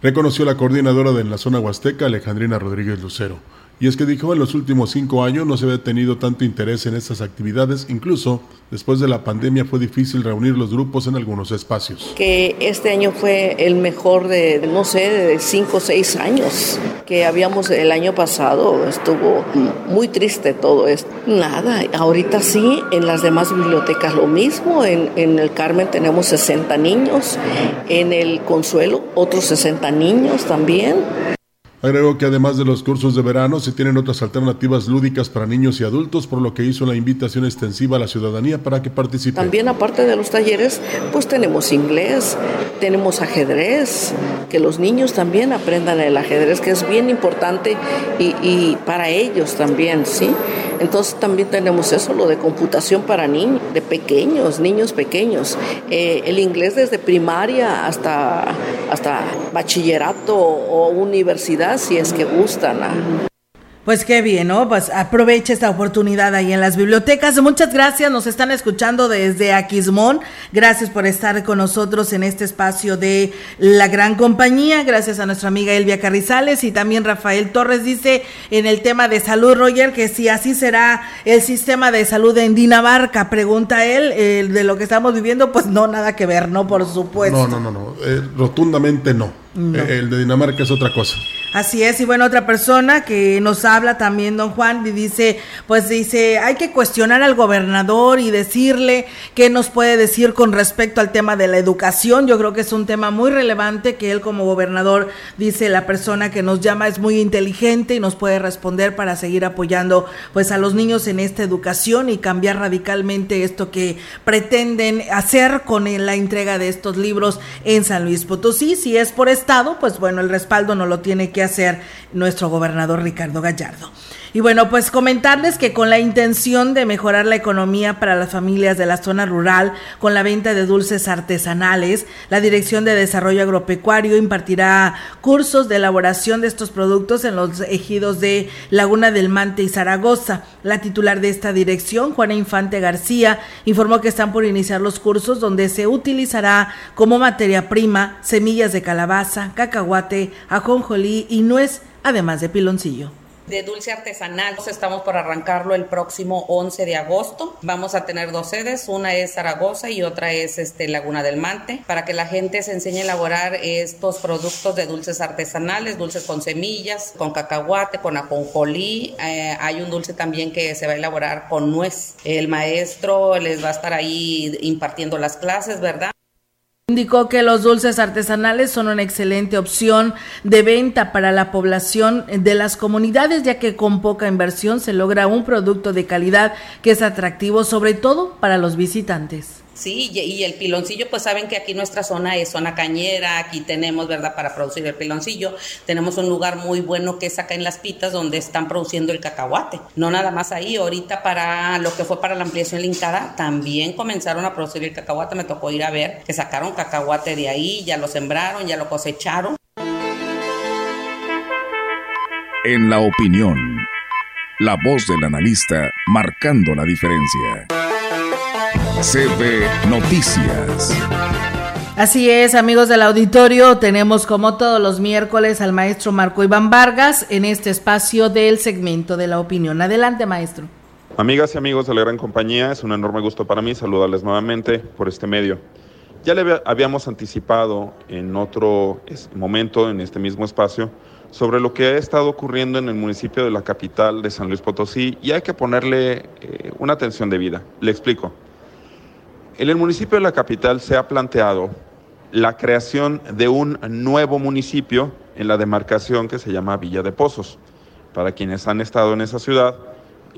reconoció la coordinadora de la zona huasteca Alejandrina Rodríguez Lucero. Y es que dijo, en los últimos cinco años no se había tenido tanto interés en estas actividades, incluso después de la pandemia fue difícil reunir los grupos en algunos espacios. Que este año fue el mejor de, no sé, de cinco o seis años que habíamos el año pasado. Estuvo muy triste todo esto. Nada, ahorita sí, en las demás bibliotecas lo mismo. En, en el Carmen tenemos 60 niños, en el Consuelo otros 60 niños también. Agregó que además de los cursos de verano se tienen otras alternativas lúdicas para niños y adultos, por lo que hizo la invitación extensiva a la ciudadanía para que participe. También aparte de los talleres, pues tenemos inglés, tenemos ajedrez, que los niños también aprendan el ajedrez, que es bien importante y, y para ellos también, ¿sí? Entonces también tenemos eso, lo de computación para niños, de pequeños, niños pequeños. Eh, el inglés desde primaria hasta, hasta bachillerato o universidad, si es que gustan. Pues qué bien, ¿no? Pues aproveche esta oportunidad ahí en las bibliotecas. Muchas gracias, nos están escuchando desde Aquismón. Gracias por estar con nosotros en este espacio de la gran compañía. Gracias a nuestra amiga Elvia Carrizales y también Rafael Torres dice en el tema de salud, Roger, que si así será el sistema de salud en Dinamarca, pregunta él, de lo que estamos viviendo, pues no, nada que ver, ¿no? Por supuesto. No, no, no, no, eh, rotundamente no. Eh, el de Dinamarca es otra cosa. Así es, y bueno, otra persona que nos habla también, don Juan, y dice, pues dice, hay que cuestionar al gobernador y decirle qué nos puede decir con respecto al tema de la educación. Yo creo que es un tema muy relevante que él como gobernador dice, la persona que nos llama es muy inteligente y nos puede responder para seguir apoyando pues a los niños en esta educación y cambiar radicalmente esto que pretenden hacer con la entrega de estos libros en San Luis Potosí. Si es por estado, pues bueno, el respaldo no lo tiene que hacer nuestro gobernador Ricardo Gallardo. Y bueno, pues comentarles que con la intención de mejorar la economía para las familias de la zona rural con la venta de dulces artesanales, la Dirección de Desarrollo Agropecuario impartirá cursos de elaboración de estos productos en los ejidos de Laguna del Mante y Zaragoza. La titular de esta dirección, Juana Infante García, informó que están por iniciar los cursos donde se utilizará como materia prima semillas de calabaza, cacahuate, ajonjolí y nuez, además de piloncillo de dulce artesanal. Estamos por arrancarlo el próximo 11 de agosto. Vamos a tener dos sedes, una es Zaragoza y otra es este, Laguna del Mante, para que la gente se enseñe a elaborar estos productos de dulces artesanales, dulces con semillas, con cacahuate, con ajonjolí. Eh, hay un dulce también que se va a elaborar con nuez. El maestro les va a estar ahí impartiendo las clases, ¿verdad? Indicó que los dulces artesanales son una excelente opción de venta para la población de las comunidades, ya que con poca inversión se logra un producto de calidad que es atractivo sobre todo para los visitantes. Sí, y el piloncillo, pues saben que aquí nuestra zona es zona cañera, aquí tenemos, ¿verdad?, para producir el piloncillo. Tenemos un lugar muy bueno que es acá en Las Pitas, donde están produciendo el cacahuate. No nada más ahí, ahorita para lo que fue para la ampliación linkada, también comenzaron a producir el cacahuate. Me tocó ir a ver que sacaron cacahuate de ahí, ya lo sembraron, ya lo cosecharon. En la opinión, la voz del analista marcando la diferencia. CB Noticias. Así es, amigos del auditorio, tenemos como todos los miércoles al maestro Marco Iván Vargas en este espacio del segmento de la opinión. Adelante, maestro. Amigas y amigos de la gran compañía, es un enorme gusto para mí saludarles nuevamente por este medio. Ya le habíamos anticipado en otro momento, en este mismo espacio, sobre lo que ha estado ocurriendo en el municipio de la capital de San Luis Potosí y hay que ponerle eh, una atención debida. Le explico. En el municipio de la capital se ha planteado la creación de un nuevo municipio en la demarcación que se llama Villa de Pozos. Para quienes han estado en esa ciudad,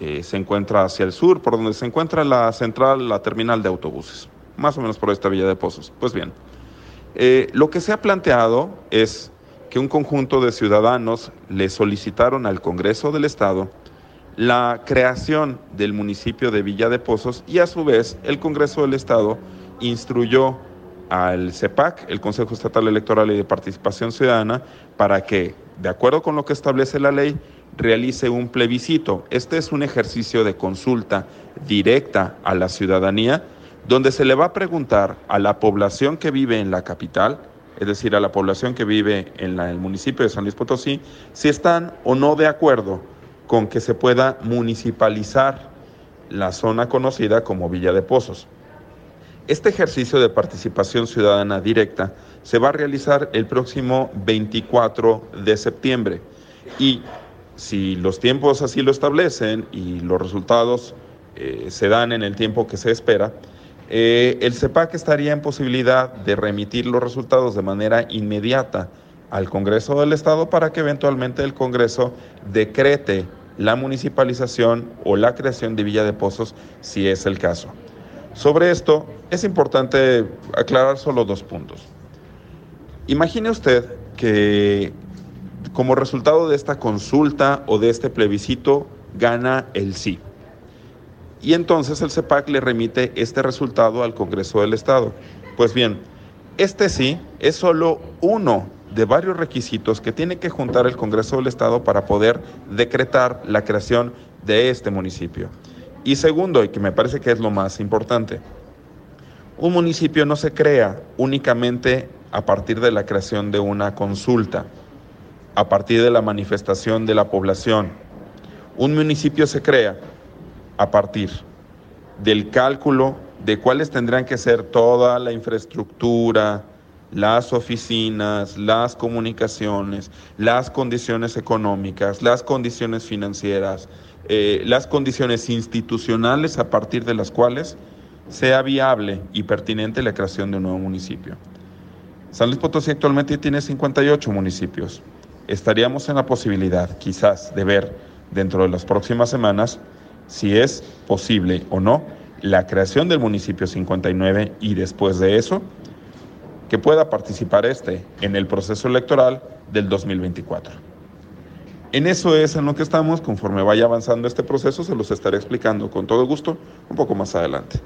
eh, se encuentra hacia el sur, por donde se encuentra la central, la terminal de autobuses, más o menos por esta Villa de Pozos. Pues bien, eh, lo que se ha planteado es que un conjunto de ciudadanos le solicitaron al Congreso del Estado la creación del municipio de Villa de Pozos y a su vez el Congreso del Estado instruyó al CEPAC, el Consejo Estatal Electoral y de Participación Ciudadana, para que, de acuerdo con lo que establece la ley, realice un plebiscito. Este es un ejercicio de consulta directa a la ciudadanía donde se le va a preguntar a la población que vive en la capital, es decir, a la población que vive en el municipio de San Luis Potosí, si están o no de acuerdo con que se pueda municipalizar la zona conocida como Villa de Pozos. Este ejercicio de participación ciudadana directa se va a realizar el próximo 24 de septiembre y si los tiempos así lo establecen y los resultados eh, se dan en el tiempo que se espera, eh, el CEPAC estaría en posibilidad de remitir los resultados de manera inmediata al Congreso del Estado para que eventualmente el Congreso decrete la municipalización o la creación de Villa de Pozos si es el caso. Sobre esto es importante aclarar solo dos puntos. Imagine usted que como resultado de esta consulta o de este plebiscito gana el sí. Y entonces el CEPAC le remite este resultado al Congreso del Estado. Pues bien, este sí es solo uno de varios requisitos que tiene que juntar el Congreso del Estado para poder decretar la creación de este municipio. Y segundo, y que me parece que es lo más importante, un municipio no se crea únicamente a partir de la creación de una consulta, a partir de la manifestación de la población. Un municipio se crea a partir del cálculo de cuáles tendrán que ser toda la infraestructura, las oficinas, las comunicaciones, las condiciones económicas, las condiciones financieras, eh, las condiciones institucionales a partir de las cuales sea viable y pertinente la creación de un nuevo municipio. San Luis Potosí actualmente tiene 58 municipios. Estaríamos en la posibilidad, quizás, de ver dentro de las próximas semanas si es posible o no la creación del municipio 59 y después de eso que pueda participar este en el proceso electoral del 2024. En eso es en lo que estamos, conforme vaya avanzando este proceso se los estaré explicando con todo gusto un poco más adelante.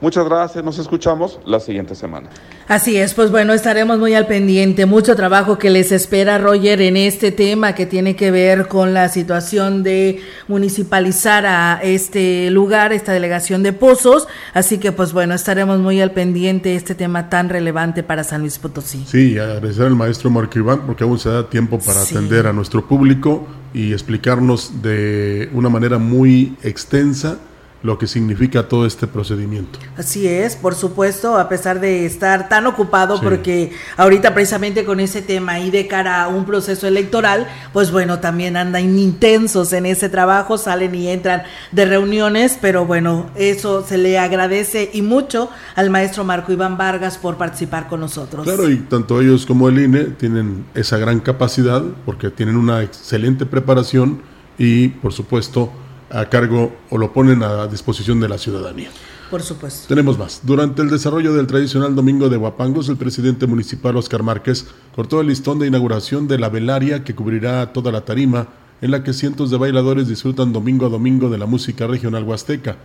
Muchas gracias, nos escuchamos la siguiente semana. Así es, pues bueno, estaremos muy al pendiente. Mucho trabajo que les espera, Roger, en este tema que tiene que ver con la situación de municipalizar a este lugar, esta delegación de pozos. Así que, pues bueno, estaremos muy al pendiente de este tema tan relevante para San Luis Potosí. Sí, agradecer al maestro Marco Iván porque aún se da tiempo para atender a nuestro público y explicarnos de una manera muy extensa lo que significa todo este procedimiento. Así es, por supuesto, a pesar de estar tan ocupado, porque ahorita precisamente con ese tema y de cara a un proceso electoral, pues bueno, también andan intensos en ese trabajo, salen y entran de reuniones, pero bueno, eso se le agradece y mucho al maestro Marco Iván Vargas por participar con nosotros. Claro, y tanto ellos como el INE tienen esa gran capacidad porque tienen una excelente preparación y, por supuesto, a cargo o lo ponen a disposición de la ciudadanía. Por supuesto. Tenemos más. Durante el desarrollo del tradicional Domingo de Huapangos, el presidente municipal Oscar Márquez cortó el listón de inauguración de la velaria que cubrirá toda la tarima, en la que cientos de bailadores disfrutan domingo a domingo de la música regional huasteca.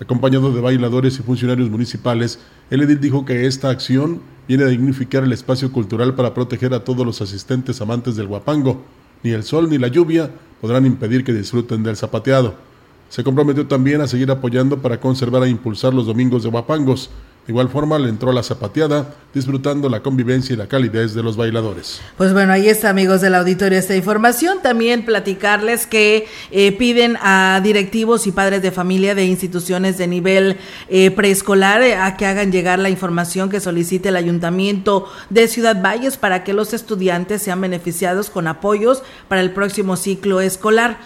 Acompañado de bailadores y funcionarios municipales, el edil dijo que esta acción viene a dignificar el espacio cultural para proteger a todos los asistentes amantes del huapango. Ni el sol ni la lluvia podrán impedir que disfruten del zapateado. Se comprometió también a seguir apoyando para conservar e impulsar los domingos de Guapangos, igual forma le entró la zapateada, disfrutando la convivencia y la calidez de los bailadores. Pues bueno, ahí está amigos del auditorio esta información. También platicarles que eh, piden a directivos y padres de familia de instituciones de nivel eh, preescolar eh, a que hagan llegar la información que solicite el ayuntamiento de Ciudad Valles para que los estudiantes sean beneficiados con apoyos para el próximo ciclo escolar.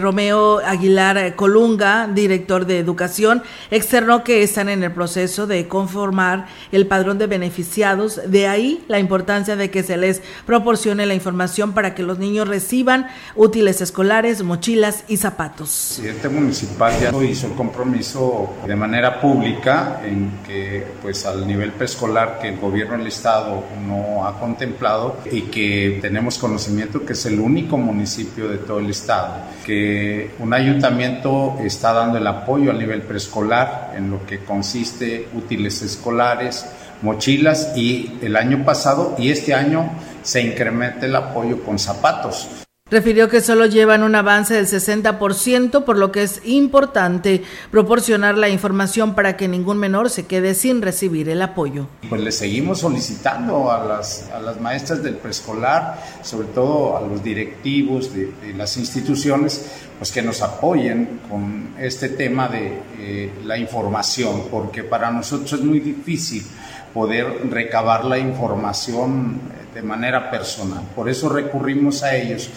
Romeo Aguilar Colunga, director de educación, externó que están en el proceso de conformar el padrón de beneficiados. De ahí la importancia de que se les proporcione la información para que los niños reciban útiles escolares, mochilas y zapatos. El presidente municipal ya hizo el compromiso de manera pública en que pues al nivel preescolar que el gobierno del estado no ha contemplado y que tenemos conocimiento que es el único municipio de todo el estado que un ayuntamiento está dando el apoyo al nivel preescolar en lo que consiste escolares, mochilas y el año pasado y este año se incrementa el apoyo con zapatos. Refirió que solo llevan un avance del 60%, por lo que es importante proporcionar la información para que ningún menor se quede sin recibir el apoyo. Pues le seguimos solicitando a las, a las maestras del preescolar, sobre todo a los directivos de, las instituciones, pues que nos apoyen con este tema de eh, la información, porque para nosotros es muy difícil poder recabar la información de manera personal. Por eso recurrimos a ellos.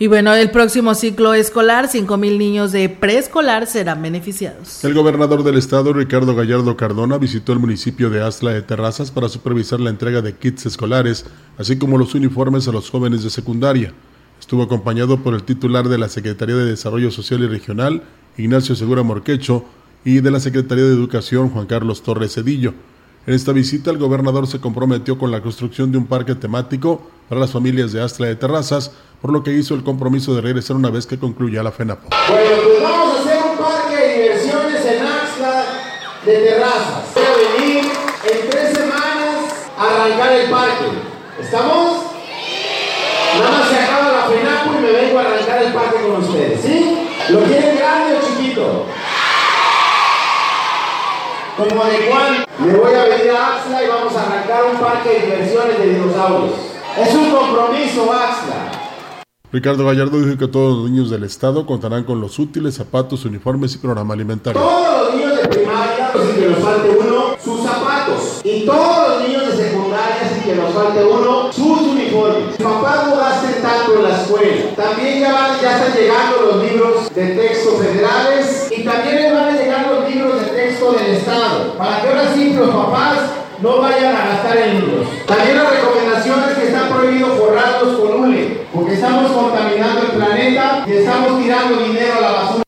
Y bueno, el próximo ciclo escolar, 5.000 niños de preescolar serán beneficiados. El gobernador del estado, Ricardo Gallardo Cardona, visitó el municipio de Astla de Terrazas para supervisar la entrega de kits escolares, así como los uniformes a los jóvenes de secundaria. Estuvo acompañado por el titular de la Secretaría de Desarrollo Social y Regional, Ignacio Segura Morquecho, y de la Secretaría de Educación, Juan Carlos Torres Cedillo. En esta visita, el gobernador se comprometió con la construcción de un parque temático para las familias de Astla de Terrazas, por lo que hizo el compromiso de regresar una vez que concluya la FENAPO. Bueno, pues vamos a hacer un parque de diversiones en Axla de Terrazas. Voy a venir en tres semanas a arrancar el parque. ¿Estamos? Nada más se acaba la FENAPO y me vengo a arrancar el parque con ustedes, ¿sí? ¿Lo quieren grande o chiquito? Como de cuál? Me voy a venir a Axla y vamos a arrancar un parque de diversiones de dinosaurios. Es un compromiso, Axla. Ricardo Gallardo dijo que todos los niños del estado contarán con los útiles, zapatos, uniformes y programa alimentario. Todos los niños de primaria, sin que nos falte uno, sus zapatos. Y todos los niños de secundaria, sin que nos falte uno, sus uniformes. La escuela. También ya, van, ya están llegando los libros de texto federales y también les van a llegar los libros de texto del estado. Para que ahora sí los papás no vayan a gastar en libros. También la recomendación es que está prohibido forrarlos con hule, porque estamos contaminando el planeta y estamos tirando dinero a la basura.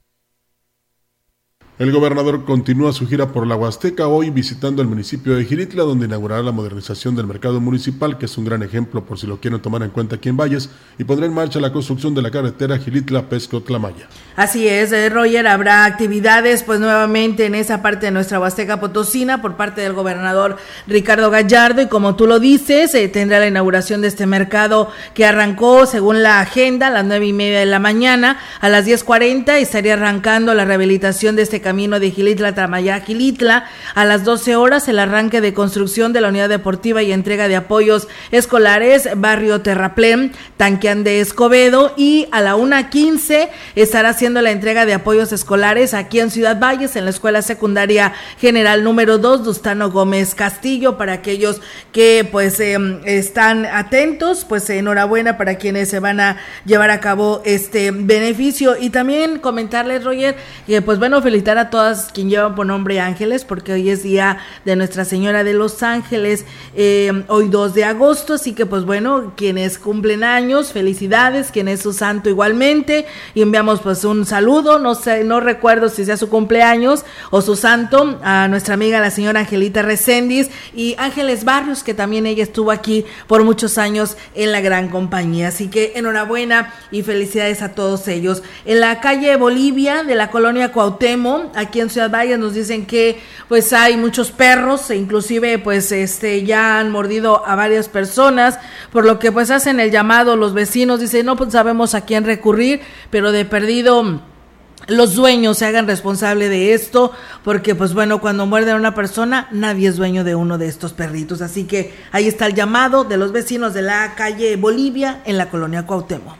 El gobernador continúa su gira por la Huasteca hoy visitando el municipio de Giritla, donde inaugurará la modernización del mercado municipal, que es un gran ejemplo por si lo quieren tomar en cuenta aquí en Valles, y pondrá en marcha la construcción de la carretera Giritla-Pesco-Tlamaya. Así es, eh, Roger, habrá actividades pues nuevamente en esa parte de nuestra Huasteca Potosina por parte del gobernador Ricardo Gallardo y como tú lo dices, eh, tendrá la inauguración de este mercado que arrancó según la agenda a las nueve y media de la mañana, a las 10.40 estaría arrancando la rehabilitación de este camino de Gilitla Tamayá Gilitla. A las 12 horas el arranque de construcción de la unidad deportiva y entrega de apoyos escolares Barrio Terraplén, Tanqueán de Escobedo y a la 1.15 estará haciendo la entrega de apoyos escolares aquí en Ciudad Valles en la Escuela Secundaria General número 2 Dustano Gómez Castillo para aquellos que pues eh, están atentos, pues enhorabuena para quienes se van a llevar a cabo este beneficio y también comentarles Roger que pues bueno felicitar a todas quien llevan por nombre Ángeles, porque hoy es día de Nuestra Señora de los Ángeles, eh, hoy 2 de agosto, así que pues bueno, quienes cumplen años, felicidades, quien es su santo igualmente, y enviamos pues un saludo, no sé, no recuerdo si sea su cumpleaños o su santo, a nuestra amiga la señora Angelita Recendis y Ángeles Barrios, que también ella estuvo aquí por muchos años en la gran compañía, así que enhorabuena y felicidades a todos ellos. En la calle Bolivia de la colonia Cuauhtémoc, aquí en Ciudad Valles nos dicen que pues hay muchos perros e inclusive pues este ya han mordido a varias personas, por lo que pues hacen el llamado los vecinos, dicen, "No pues sabemos a quién recurrir, pero de perdido los dueños se hagan responsable de esto, porque pues bueno, cuando muerde a una persona, nadie es dueño de uno de estos perritos. Así que ahí está el llamado de los vecinos de la calle Bolivia en la colonia Cuauhtémoc.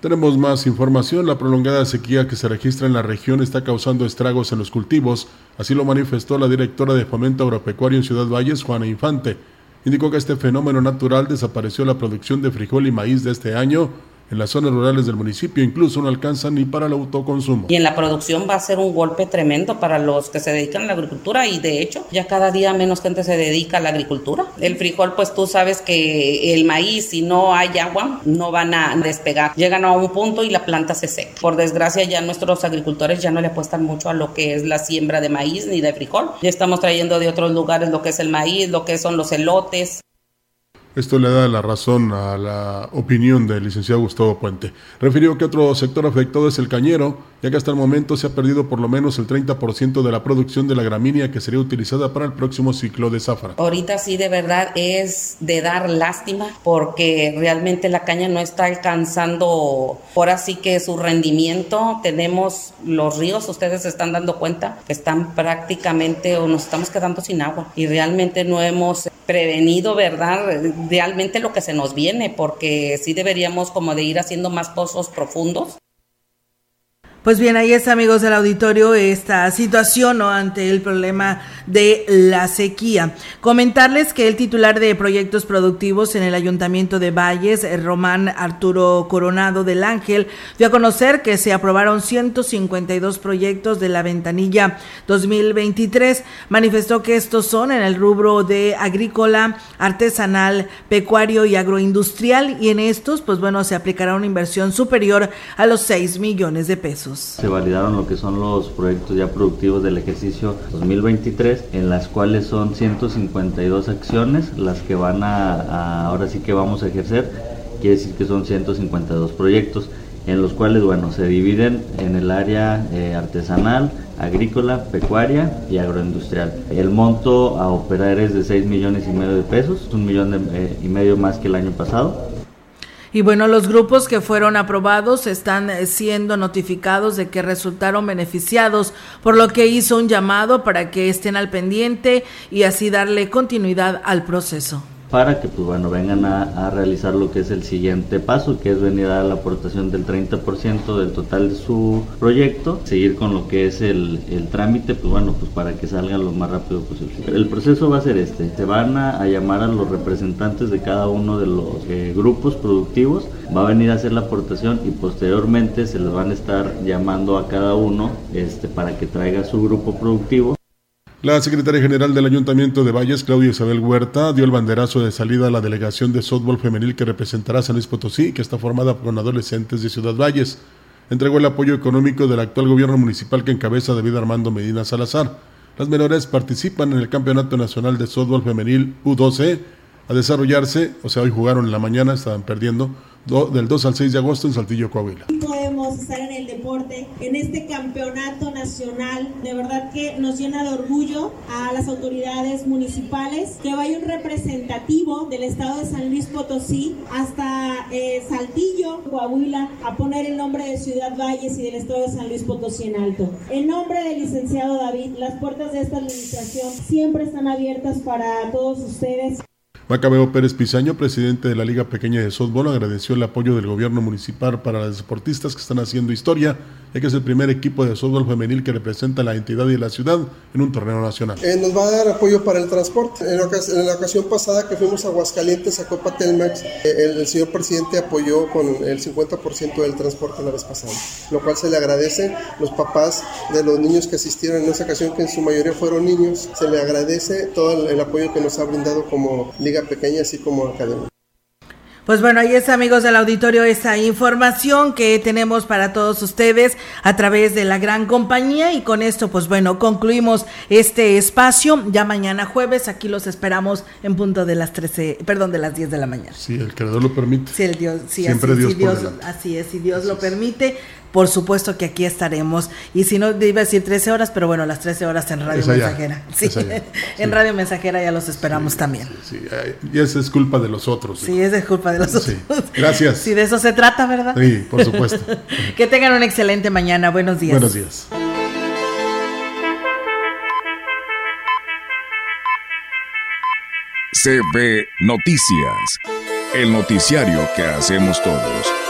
Tenemos más información. La prolongada sequía que se registra en la región está causando estragos en los cultivos. Así lo manifestó la directora de Fomento Agropecuario en Ciudad Valles, Juana Infante. Indicó que este fenómeno natural desapareció la producción de frijol y maíz de este año en las zonas rurales del municipio incluso no alcanzan ni para el autoconsumo. Y en la producción va a ser un golpe tremendo para los que se dedican a la agricultura y de hecho ya cada día menos gente se dedica a la agricultura. El frijol pues tú sabes que el maíz si no hay agua no van a despegar. Llegan a un punto y la planta se seca. Por desgracia ya nuestros agricultores ya no le apuestan mucho a lo que es la siembra de maíz ni de frijol. Ya estamos trayendo de otros lugares lo que es el maíz, lo que son los elotes. Esto le da la razón a la opinión del licenciado Gustavo Puente. Refirió que otro sector afectado es el cañero, ya que hasta el momento se ha perdido por lo menos el 30% de la producción de la gramínea que sería utilizada para el próximo ciclo de zafra. Ahorita sí de verdad es de dar lástima porque realmente la caña no está alcanzando por así que su rendimiento. Tenemos los ríos, ustedes se están dando cuenta que están prácticamente o nos estamos quedando sin agua y realmente no hemos prevenido, ¿verdad? Realmente lo que se nos viene, porque sí deberíamos como de ir haciendo más pozos profundos pues bien, ahí está, amigos del auditorio, esta situación ¿no? ante el problema de la sequía. Comentarles que el titular de proyectos productivos en el Ayuntamiento de Valles, eh, Román Arturo Coronado del Ángel, dio a conocer que se aprobaron 152 proyectos de la ventanilla 2023. Manifestó que estos son en el rubro de agrícola, artesanal, pecuario y agroindustrial y en estos, pues bueno, se aplicará una inversión superior a los 6 millones de pesos. Se validaron lo que son los proyectos ya productivos del ejercicio 2023, en las cuales son 152 acciones las que van a, ahora sí que vamos a ejercer, quiere decir que son 152 proyectos en los cuales, bueno, se dividen en el área eh, artesanal, agrícola, pecuaria y agroindustrial. El monto a operar es de 6 millones y medio de pesos, un millón eh, y medio más que el año pasado. Y bueno, los grupos que fueron aprobados están eh, siendo notificados de que resultaron beneficiados, por lo que hizo un llamado para que estén al pendiente y así darle continuidad al proceso para que pues bueno vengan a, realizar lo que es el siguiente paso que es venir a la aportación del 30% del total de su proyecto seguir con lo que es el, trámite pues bueno pues para que salgan lo más rápido posible. El proceso va a ser este. Se van a, llamar a los representantes de cada uno de los eh, grupos productivos. Va a venir a hacer la aportación y posteriormente se les van a estar llamando a cada uno este para que traiga su grupo productivo la secretaria general del Ayuntamiento de Valles, Claudia Isabel Huerta, dio el banderazo de salida a la delegación de softball femenil que representará San Luis Potosí, que está formada por adolescentes de Ciudad Valles. Entregó el apoyo económico del actual gobierno municipal que encabeza David Armando Medina Salazar. Las menores participan en el Campeonato Nacional de Softball Femenil U12 a desarrollarse, o sea, hoy jugaron en la mañana, estaban perdiendo, del 2 al 6 de agosto en Saltillo, Coahuila. Podemos estar en el deporte, en este campeonato nacional, de verdad que nos llena de orgullo a las autoridades municipales, que vaya un representativo del estado de San Luis Potosí hasta eh, Saltillo, Coahuila, a poner el nombre de Ciudad Valles y del estado de San Luis Potosí en alto. En nombre del licenciado David, las puertas de esta administración siempre están abiertas para todos ustedes. Macabeo Pérez Pizaño, presidente de la Liga Pequeña de Softball, agradeció el apoyo del gobierno municipal para las deportistas que están haciendo historia, ya que es el primer equipo de softball femenil que representa la entidad y la ciudad en un torneo nacional. Eh, nos va a dar apoyo para el transporte. En la, ocasión, pasada que fuimos a Aguascalientes a Copa Telmex, eh, el, señor presidente apoyó con el 50% del transporte la vez pasada, lo cual se le agradece. Los papás de los niños que asistieron en esa ocasión, que en su mayoría fueron niños, se le agradece todo el apoyo que nos ha brindado como Liga pequeña, así como academia. Pues bueno, ahí es amigos del auditorio esa información que tenemos para todos ustedes a través de la gran compañía y con esto pues bueno, concluimos este espacio. Ya mañana jueves aquí los esperamos en punto de las 13, perdón, de las 10 de la mañana. Si el creador lo permite. Sí, el Dios, Siempre Dios, así es, si Dios lo permite por supuesto que aquí estaremos. Y si no, iba a decir 13 horas, pero bueno, las 13 horas en Radio Mensajera. Sí, en Radio Mensajera ya los esperamos también. Sí, y esa es culpa de los otros. Sí, esa es culpa de los otros. Gracias. Sí, de eso se trata, ¿verdad? Sí, por supuesto. que tengan una excelente mañana. Buenos días. Buenos días. CB Noticias, el noticiario que hacemos todos.